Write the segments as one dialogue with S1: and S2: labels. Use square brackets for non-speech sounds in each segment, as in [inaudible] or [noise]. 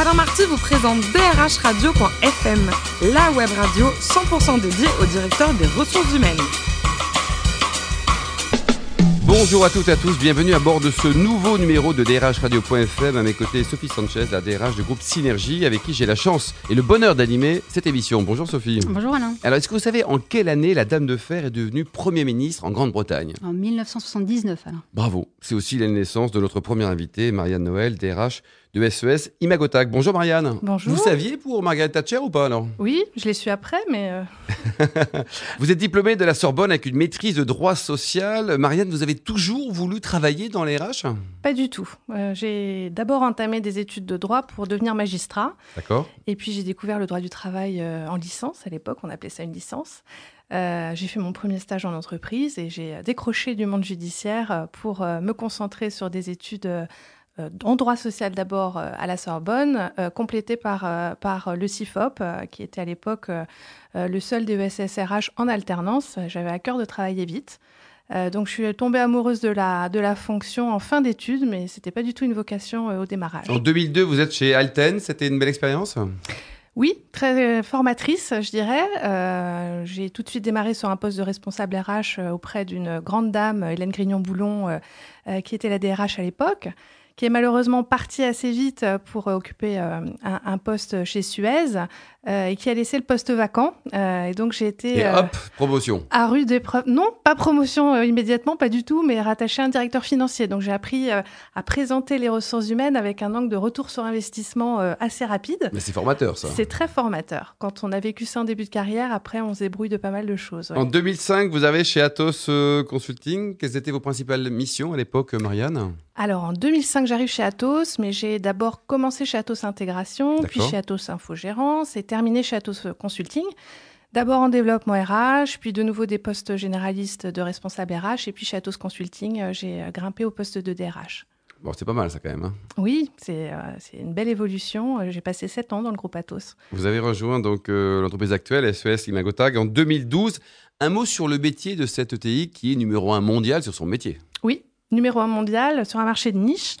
S1: Alain Marty vous présente drhradio.fm, la web radio 100% dédiée au directeur des ressources humaines.
S2: Bonjour à toutes et à tous, bienvenue à bord de ce nouveau numéro de DRH Radio.fm. À mes côtés, Sophie Sanchez, la DRH du groupe Synergie, avec qui j'ai la chance et le bonheur d'animer cette émission. Bonjour Sophie.
S3: Bonjour Alain.
S2: Alors, est-ce que vous savez en quelle année la Dame de Fer est devenue Premier ministre en Grande-Bretagne?
S3: En 1979 Alain.
S2: Bravo, c'est aussi la naissance de notre première invitée, Marianne Noël, DRH de SES Imagotac. Bonjour Marianne.
S4: Bonjour.
S2: Vous saviez pour Margaret Thatcher ou pas alors?
S4: Oui, je l'ai su après, mais... Euh, [laughs]
S2: vous êtes diplômée de la Sorbonne avec une maîtrise de droit social. Marianne, vous avez toujours voulu travailler dans les RH?
S4: Pas du tout. Euh, j'ai d'abord entamé des études de droit pour devenir magistrat.
S2: D'accord.
S4: Et puis j'ai découvert le droit du travail euh, en licence. À l'époque, on appelait ça une licence. j'ai fait mon premier stage en entreprise et j'ai décroché du monde judiciaire pour me concentrer sur des études en droit social d'abord euh, à la Sorbonne, euh, complété par, par le CIFOP, qui était à l'époque le seul DESSRH en alternance. J'avais à cœur de travailler vite. donc je suis tombée amoureuse de la, de la fonction en fin d'études, mais ce n'était pas du tout une vocation au démarrage.
S2: En 2002, vous êtes chez Alten, c'était une belle expérience?
S4: Oui, très formatrice, je dirais. j'ai tout de suite démarré sur un poste de responsable RH auprès d'une grande dame, Hélène Grignon-Boulon, qui était la DRH à l'époque qui est malheureusement parti assez vite euh, pour euh, occuper euh, un, poste chez Suez et qui a laissé le poste vacant. et donc j'ai été.
S2: Et hop, promotion.
S4: À rue d'épreuve. Non, pas promotion immédiatement, pas du tout, mais rattaché à un directeur financier. Donc j'ai appris à présenter les ressources humaines avec un angle de retour sur investissement assez rapide.
S2: Mais c'est formateur, ça.
S4: C'est très formateur. Quand on a vécu ça en début de carrière, après on se débrouille de pas mal de choses.
S2: En 2005, vous avez chez Atos Consulting, quelles étaient vos principales missions à l'époque, Marianne?
S4: Alors en 2005, j'arrive chez Atos, mais j'ai d'abord commencé chez Atos Intégration, puis chez Atos Infogérance et terminé chez Atos Consulting. D'abord en développement RH, puis de nouveau des postes généralistes de responsable RH, et puis chez Atos Consulting, euh, j'ai euh, grimpé au poste de DRH.
S2: Bon, c'est pas mal ça quand même. Hein.
S4: oui, c'est une belle évolution. J'ai passé sept ans dans le groupe Atos.
S2: Vous avez rejoint donc l'entreprise actuelle, SES e Imagotag, en 2012. Un mot sur le métier de cette ETI qui est numéro un mondial sur son métier.
S4: Oui, numéro un mondial sur un marché de niche.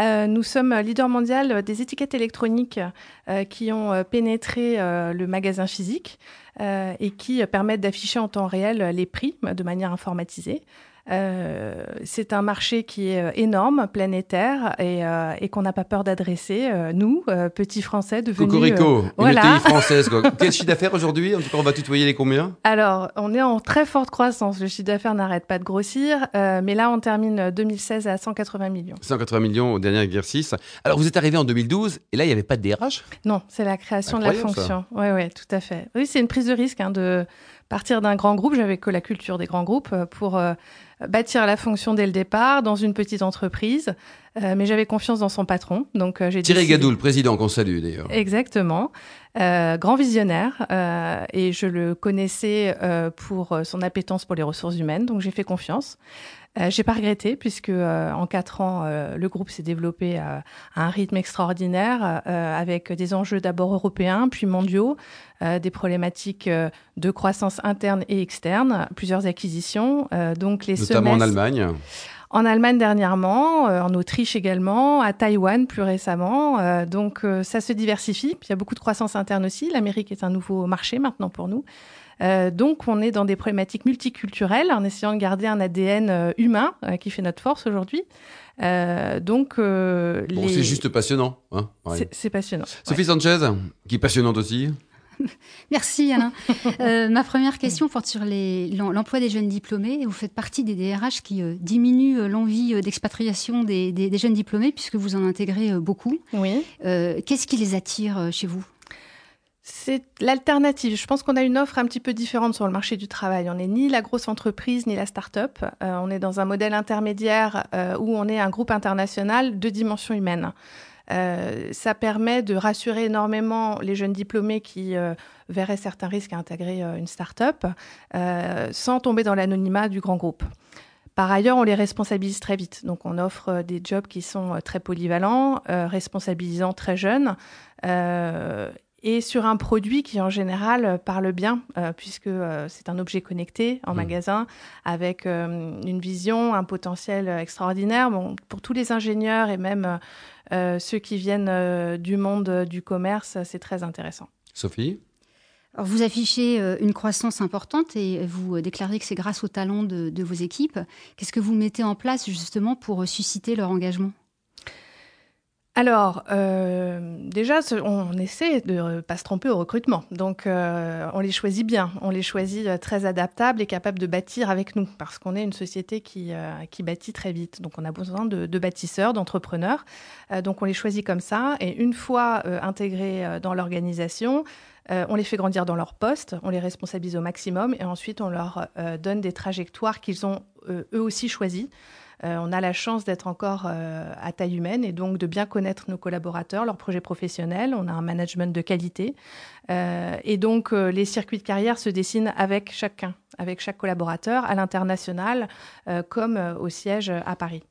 S4: Euh, nous sommes leader mondial des étiquettes électroniques euh, qui ont euh, pénétré le magasin physique et qui permettent d'afficher en temps réel les prix de manière informatisée. Euh, c'est un marché qui est euh, énorme, planétaire, et, euh, et qu'on n'a pas peur d'adresser, nous, petits Français devenus...
S2: Cocorico, une voilà. [laughs] française. Quel chiffre d'affaires aujourd'hui? En tout cas, on va tutoyer les combien?
S4: Alors, on est en très forte croissance. Le chiffre d'affaires n'arrête pas de grossir, mais là, on termine 2016 à 180 millions.
S2: 180 millions au dernier exercice. Alors, vous êtes arrivé en 2012, et là, il n'y avait pas de DRH
S4: Non, c'est la création de la fonction. Oui, oui, tout à fait. Oui, c'est une prise de risque hein, de partir d'un grand groupe. J'avais que la culture des grands groupes pour bâtir la fonction dès le départ dans une petite entreprise. Euh, mais j'avais confiance dans son patron. Donc euh, j'ai
S2: Thierry Gadou, le président qu'on salue d'ailleurs.
S4: Exactement. Euh, grand visionnaire. Euh, et je le connaissais pour son appétence pour les ressources humaines. Donc j'ai fait confiance. Euh, j'ai pas regretté puisque en quatre ans, le groupe s'est développé à un rythme extraordinaire avec des enjeux d'abord européens puis mondiaux, des problématiques de croissance interne et externe, plusieurs acquisitions. donc les
S2: notamment en Allemagne
S4: en Allemagne dernièrement, euh, en Autriche également, à Taïwan plus récemment. Euh, donc euh, ça se diversifie. Puis il y a beaucoup de croissance interne aussi. L'Amérique est un nouveau marché maintenant pour nous. donc on est dans des problématiques multiculturelles en essayant de garder un ADN humain qui fait notre force aujourd'hui. donc
S2: bon, c'est juste passionnant. Hein
S4: c'est passionnant.
S2: Sophie Sanchez, qui est passionnante aussi. [laughs]
S3: Merci Alain. Euh, ma première question porte sur l'emploi des jeunes diplômés. Vous faites partie des DRH qui euh, diminuent euh, l'envie d'expatriation des, jeunes diplômés puisque vous en intégrez beaucoup.
S4: Oui.
S3: Qu'est-ce qui les attire chez vous?
S4: C'est l'alternative. Je pense qu'on a une offre un petit peu différente sur le marché du travail. On n'est ni la grosse entreprise ni la start-up. on est dans un modèle intermédiaire où on est un groupe international de dimension humaine. Euh, ça permet de rassurer énormément les jeunes diplômés qui euh, verraient certains risques à intégrer euh, une start-up sans tomber dans l'anonymat du grand groupe. Par ailleurs, on les responsabilise très vite. Donc, on offre des jobs qui sont très polyvalents, responsabilisants très jeunes et sur un produit qui en général parle bien, puisque c'est un objet connecté en mmh. magasin avec une vision, un potentiel extraordinaire. Bon, pour tous les ingénieurs et même ceux qui viennent du monde du commerce, c'est très intéressant.
S2: Sophie?
S3: Vous affichez euh, une croissance importante et vous déclarez que c'est grâce au talent de, vos équipes. Qu'est-ce que vous mettez en place justement pour susciter leur engagement?
S4: Alors, euh, déjà, on essaie de ne pas se tromper au recrutement. Donc, euh, on les choisit bien. On les choisit très adaptables et capables de bâtir avec nous, parce qu'on est une société qui, qui bâtit très vite. Donc, on a besoin de, bâtisseurs, d'entrepreneurs. donc, on les choisit comme ça. Et une fois intégrés dans l'organisation, euh, on les fait grandir dans leur poste, on les responsabilise au maximum et ensuite on leur euh, donne des trajectoires qu'ils ont euh, eux aussi choisies. On a la chance d'être encore à taille humaine et donc de bien connaître nos collaborateurs, leurs projets professionnels. On a un management de qualité. et donc, les circuits de carrière se dessinent avec chacun, avec chaque collaborateur, à l'international comme au siège à Paris.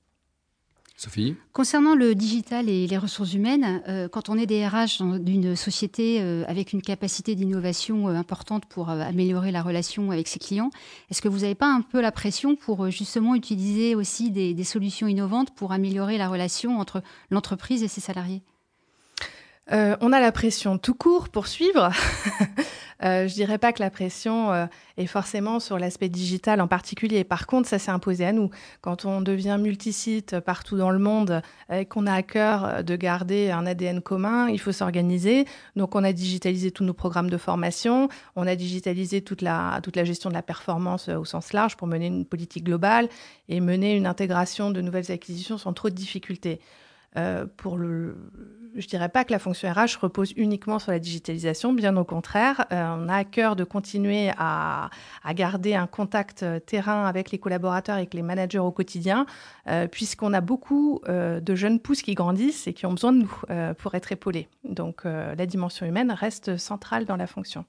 S2: Sophie
S3: Concernant le digital et les ressources humaines, euh, quand on est des RH d'une société euh, avec une capacité d'innovation euh, importante pour améliorer la relation avec ses clients, est-ce que vous n'avez pas un peu la pression pour justement utiliser aussi des solutions innovantes pour améliorer la relation entre l'entreprise et ses salariés?
S4: Euh, on a la pression tout court pour suivre. [laughs] euh, je dirais pas que la pression euh, est forcément sur l'aspect digital en particulier. Par contre, ça s'est imposé à nous. Quand on devient multisite partout dans le monde et qu'on a à cœur de garder un ADN commun, il faut s'organiser. Donc, on a digitalisé tous nos programmes de formation. On a digitalisé toute la, toute la gestion de la performance au sens large pour mener une politique globale et mener une intégration de nouvelles acquisitions sans trop de difficultés. Euh, pour le, je dirais pas que la fonction RH repose uniquement sur la digitalisation, bien au contraire, euh, on a à cœur de continuer à, garder un contact euh, terrain avec les collaborateurs et avec les managers au quotidien, puisqu'on a beaucoup de jeunes pousses qui grandissent et qui ont besoin de nous pour être épaulés. Donc la dimension humaine reste centrale dans la fonction.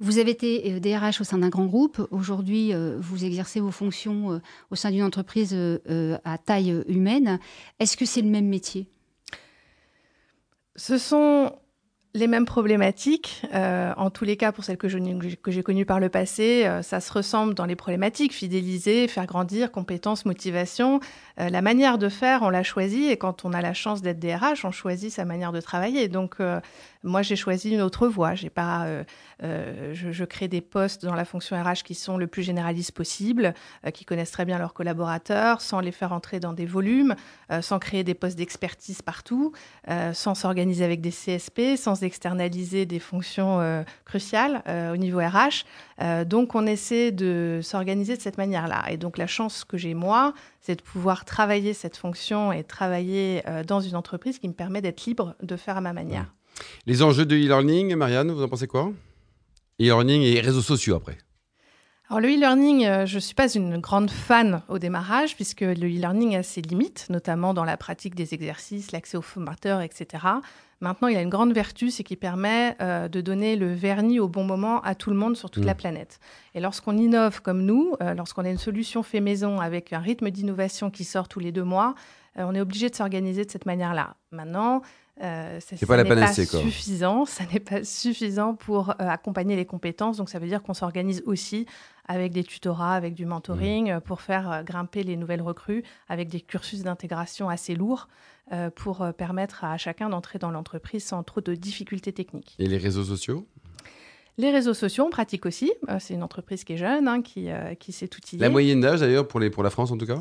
S3: Vous avez été DRH euh, au sein d'un grand groupe. Aujourd'hui, euh, vous exercez vos fonctions euh, au sein d'une entreprise à taille humaine. Est-ce que c'est le même métier?
S4: Ce sont les mêmes problématiques. Euh, en tous les cas, pour celles que, j'ai connues par le passé, euh, ça se ressemble dans les problématiques. Fidéliser, faire grandir, compétences, motivation. Euh, la manière de faire, on l'a choisi. Et quand on a la chance d'être DRH, on choisit sa manière de travailler. Donc, moi, j'ai choisi une autre voie. J'ai pas, je, je, crée des postes dans la fonction RH qui sont le plus généralistes possible, qui connaissent très bien leurs collaborateurs, sans les faire entrer dans des volumes, sans créer des postes d'expertise partout, sans s'organiser avec des CSP, sans externaliser des fonctions euh, cruciales euh, au niveau RH. Euh, donc, on essaie de s'organiser de cette manière-là. Et donc, la chance que j'ai, moi, c'est de pouvoir travailler cette fonction et travailler dans une entreprise qui me permet d'être libre de faire à ma manière.
S2: Les enjeux de e-learning, Marianne, vous en pensez quoi? E-learning et réseaux sociaux après
S4: alors le e-learning, je ne suis pas une grande fan au démarrage puisque le e-learning a ses limites, notamment dans la pratique des exercices, l'accès aux formateurs, etc. Maintenant, il a une grande vertu, c'est qu'il permet euh, de donner le vernis au bon moment à tout le monde sur toute la mm. planète. Et lorsqu'on innove comme nous, euh, lorsqu'on a une solution fait maison avec un rythme d'innovation qui sort tous les deux mois, euh, on est obligé de s'organiser de cette manière-là. Maintenant,
S2: euh, ça, pas la panacée,
S4: pas suffisant. Ça n'est pas suffisant pour accompagner les compétences. Donc, ça veut dire qu'on s'organise aussi avec des tutorats, avec du mentoring, mm. pour faire grimper les nouvelles recrues, avec des cursus d'intégration assez lourds. Euh, pour euh, permettre à chacun d'entrer dans l'entreprise sans trop de difficultés techniques.
S2: Et les réseaux sociaux?
S4: Les réseaux sociaux, on pratique aussi. Euh, c'est une entreprise qui est jeune, hein, qui, qui s'est outillée.
S2: La moyenne d'âge, d'ailleurs, pour, pour la France en tout cas?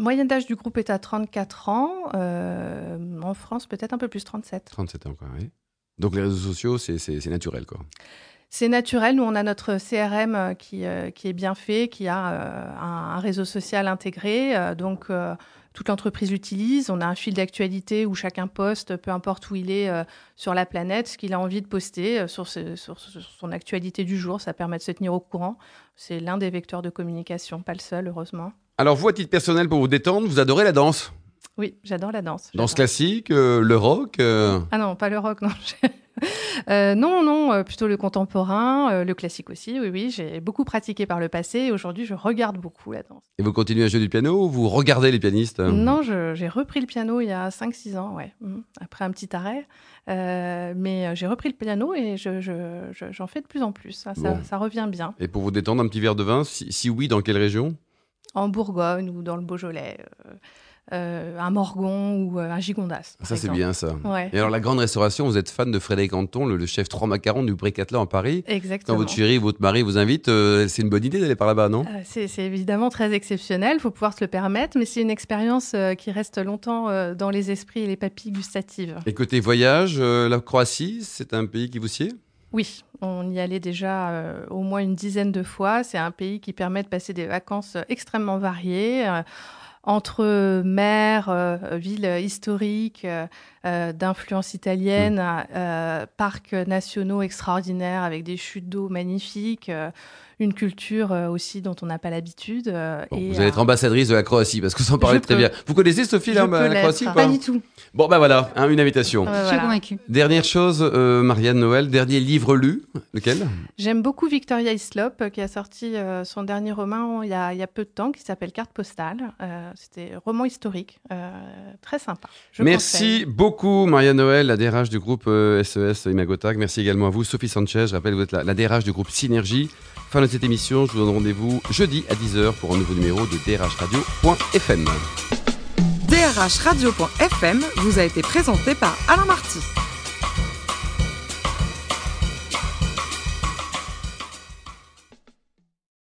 S4: Moyenne d'âge du groupe est à 34 ans. en France, peut-être un peu plus, 37.
S2: 37 ans, quoi, oui. Donc les réseaux sociaux, c'est naturel, quoi.
S4: C'est naturel. Nous, on a notre CRM qui, qui est bien fait, qui a un, un, réseau social intégré. donc, toute l'entreprise l'utilise. On a un fil d'actualité où chacun poste, peu importe où il est euh, sur la planète, ce qu'il a envie de poster euh, sur, son actualité du jour. Ça permet de se tenir au courant. C'est l'un des vecteurs de communication, pas le seul, heureusement.
S2: Alors vous, à titre personnel, pour vous détendre, vous adorez la danse
S4: Oui, j'adore la danse.
S2: Danse classique, euh, le rock
S4: Ah non, pas le rock, non. [laughs] non, non, plutôt le contemporain, le classique aussi. Oui, oui, j'ai beaucoup pratiqué par le passé. Et aujourd'hui, je regarde beaucoup la danse.
S2: Et vous continuez à jouer du piano ou vous regardez les pianistes
S4: Non, j'ai repris le piano il y a 5-6 ans, ouais. Mmh. Après un petit arrêt. mais j'ai repris le piano et j'en je, fais de plus en plus. Ça, ça, revient bien.
S2: Et pour vous détendre, un petit verre de vin si, si oui, dans quelle région?
S4: En Bourgogne ou dans le Beaujolais. Euh, un Morgon ou euh, un Gigondas.
S2: Ça, c'est bien ça. Et alors, la grande restauration, vous êtes fan de Frédéric Anton, le, chef trois macarons du Bricatla en Paris.
S4: Exactement.
S2: Quand votre chérie, votre mari vous invite, euh, c'est une bonne idée d'aller par là-bas, non?
S4: C'est évidemment très exceptionnel, il faut pouvoir se le permettre, mais c'est une expérience qui reste longtemps dans les esprits et les papilles gustatives.
S2: Et côté voyage, la Croatie, c'est un pays qui vous sied?
S4: Oui, on y allait déjà au moins une dizaine de fois. C'est un pays qui permet de passer des vacances extrêmement variées entre mer, euh, ville historique, euh, euh, d'influence italienne, mmh. parcs nationaux extraordinaires avec des chutes d'eau magnifiques, une culture aussi dont on n'a pas l'habitude.
S2: vous allez être ambassadrice de la Croatie parce que vous en parlez très bien. Vous connaissez Sophie la, Croatie
S3: pas, pas du tout.
S2: Bon ben voilà, hein, une invitation.
S3: Je suis convaincue.
S2: Dernière chose, Marianne Noël, dernier livre lu, lequel?
S4: J'aime beaucoup Victoria Hislop qui a sorti son dernier roman il y, a, il y, a, peu de temps qui s'appelle Carte postale. C'était roman historique, euh, très sympa.
S2: Merci beaucoup, Maria Noël, la DRH du groupe SES euh, e Imagotag. Merci également à vous, Sophie Sanchez. Je rappelle, vous êtes la, la DRH du groupe Synergie. Fin cette émission, je vous donne rendez-vous jeudi à 10h pour un nouveau numéro de drhradio.fm.
S1: drhradio.fm vous a été présenté par Alain Marty.